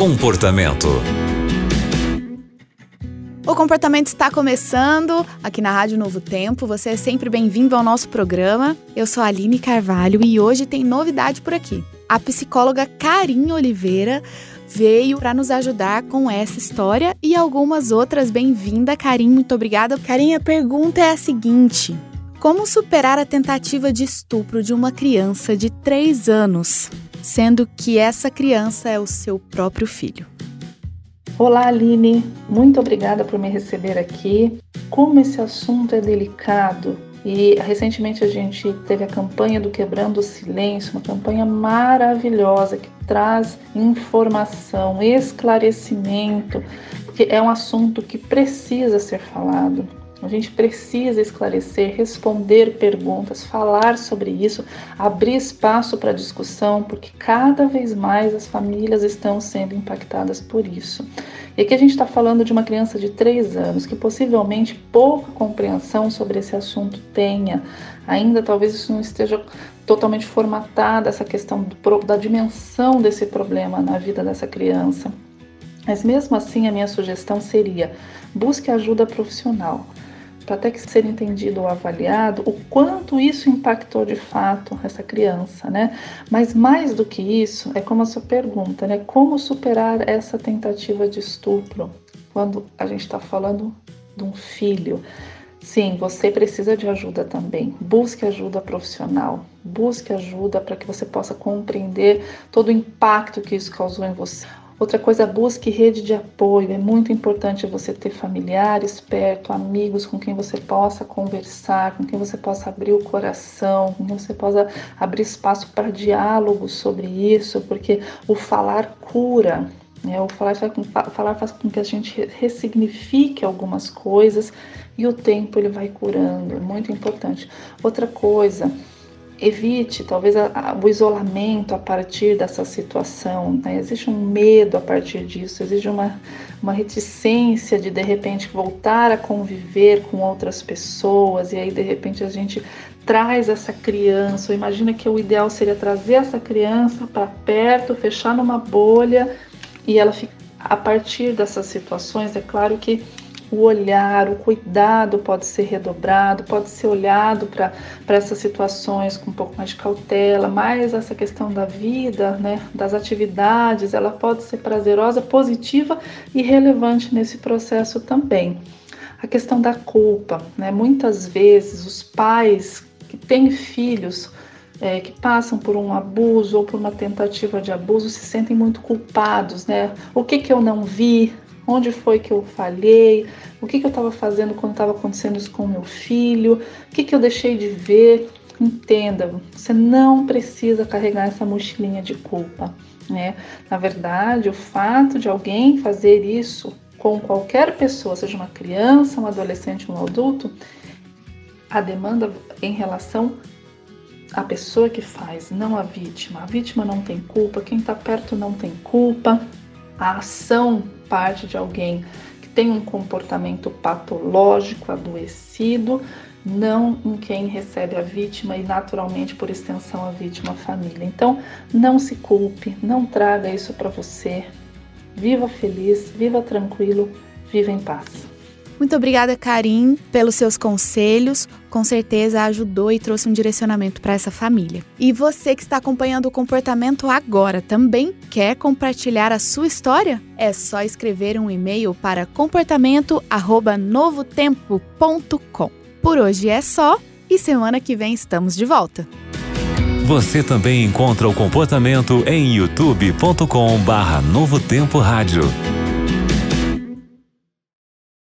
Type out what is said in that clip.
Comportamento. O comportamento está começando aqui na Rádio Novo Tempo. Você é sempre bem-vindo ao nosso programa. Eu sou a Aline Carvalho e hoje tem novidade por aqui. A psicóloga Karim Oliveira veio para nos ajudar com essa história e algumas outras. Bem-vinda, Karim. Muito obrigada. Karim, a pergunta é a seguinte: Como superar a tentativa de estupro de uma criança de 3 anos, sendo que essa criança é o seu próprio filho? Olá, Aline. Muito obrigada por me receber aqui. Como esse assunto é delicado e recentemente a gente teve a campanha do Quebrando o Silêncio, uma campanha maravilhosa que traz informação, esclarecimento, que é um assunto que precisa ser falado. A gente precisa esclarecer, responder perguntas, falar sobre isso, abrir espaço para discussão, porque cada vez mais as famílias estão sendo impactadas por isso. E aqui a gente está falando de uma criança de 3 anos que possivelmente pouca compreensão sobre esse assunto tenha. Ainda talvez isso não esteja totalmente formatada, essa questão do, da dimensão desse problema na vida dessa criança. Mas mesmo assim, a minha sugestão seria: busque ajuda profissional para até que ser entendido ou avaliado o quanto isso impactou de fato essa criança, né? Mas mais do que isso, é como a sua pergunta, né? Como superar essa tentativa de estupro quando a gente está falando de um filho? Sim, você precisa de ajuda também. Busque ajuda profissional. Busque ajuda para que você possa compreender todo o impacto que isso causou em você. Outra coisa, busque rede de apoio. É muito importante você ter familiares perto, amigos com quem você possa conversar, com quem você possa abrir o coração, com quem você possa abrir espaço para diálogo sobre isso, porque o falar cura. Né? O falar faz, com, falar faz com que a gente ressignifique algumas coisas e o tempo ele vai curando. É muito importante. Outra coisa, evite talvez a, a, o isolamento a partir dessa situação. Né? Existe um medo a partir disso, existe uma, uma reticência de de repente voltar a conviver com outras pessoas e aí de repente a gente traz essa criança. Imagina que o ideal seria trazer essa criança para perto, fechar numa bolha e ela fica. A partir dessas situações, é claro que o olhar, o cuidado pode ser redobrado, pode ser olhado para essas situações com um pouco mais de cautela, mas essa questão da vida, né, das atividades, ela pode ser prazerosa, positiva e relevante nesse processo também. A questão da culpa, né, muitas vezes os pais que têm filhos é, que passam por um abuso ou por uma tentativa de abuso se sentem muito culpados, né? O que que eu não vi? Onde foi que eu falhei? O que, que eu estava fazendo quando estava acontecendo isso com meu filho? O que, que eu deixei de ver? Entenda, você não precisa carregar essa mochilinha de culpa. Né? Na verdade, o fato de alguém fazer isso com qualquer pessoa, seja uma criança, um adolescente, um adulto, a demanda em relação à pessoa que faz, não a vítima. A vítima não tem culpa, quem está perto não tem culpa. A ação parte de alguém que tem um comportamento patológico, adoecido, não em quem recebe a vítima e naturalmente por extensão a vítima a família. Então, não se culpe, não traga isso para você. Viva feliz, viva tranquilo, viva em paz. Muito obrigada, Karim, pelos seus conselhos. Com certeza ajudou e trouxe um direcionamento para essa família. E você que está acompanhando o comportamento agora também quer compartilhar a sua história? É só escrever um e-mail para comportamento@novotempo.com. Por hoje é só e semana que vem estamos de volta. Você também encontra o comportamento em youtube.com/novotempo rádio.